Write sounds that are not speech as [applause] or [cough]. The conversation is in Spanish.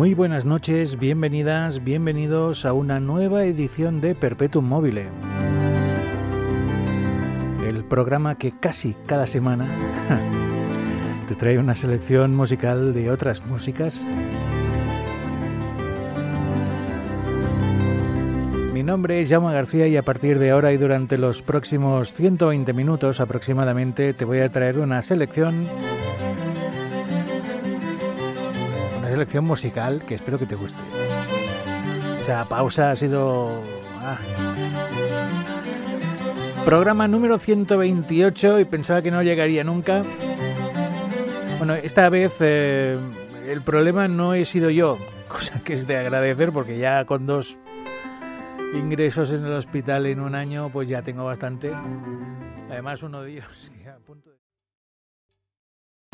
Muy buenas noches, bienvenidas, bienvenidos a una nueva edición de Perpetuum Mobile. El programa que casi cada semana te trae una selección musical de otras músicas. Mi nombre es Jaume García y a partir de ahora y durante los próximos 120 minutos aproximadamente te voy a traer una selección selección musical que espero que te guste. Esa pausa ha sido... Ah. Programa número 128 y pensaba que no llegaría nunca. Bueno, esta vez eh, el problema no he sido yo, [laughs] cosa que es de agradecer porque ya con dos ingresos en el hospital en un año pues ya tengo bastante. Además uno de ellos. [laughs]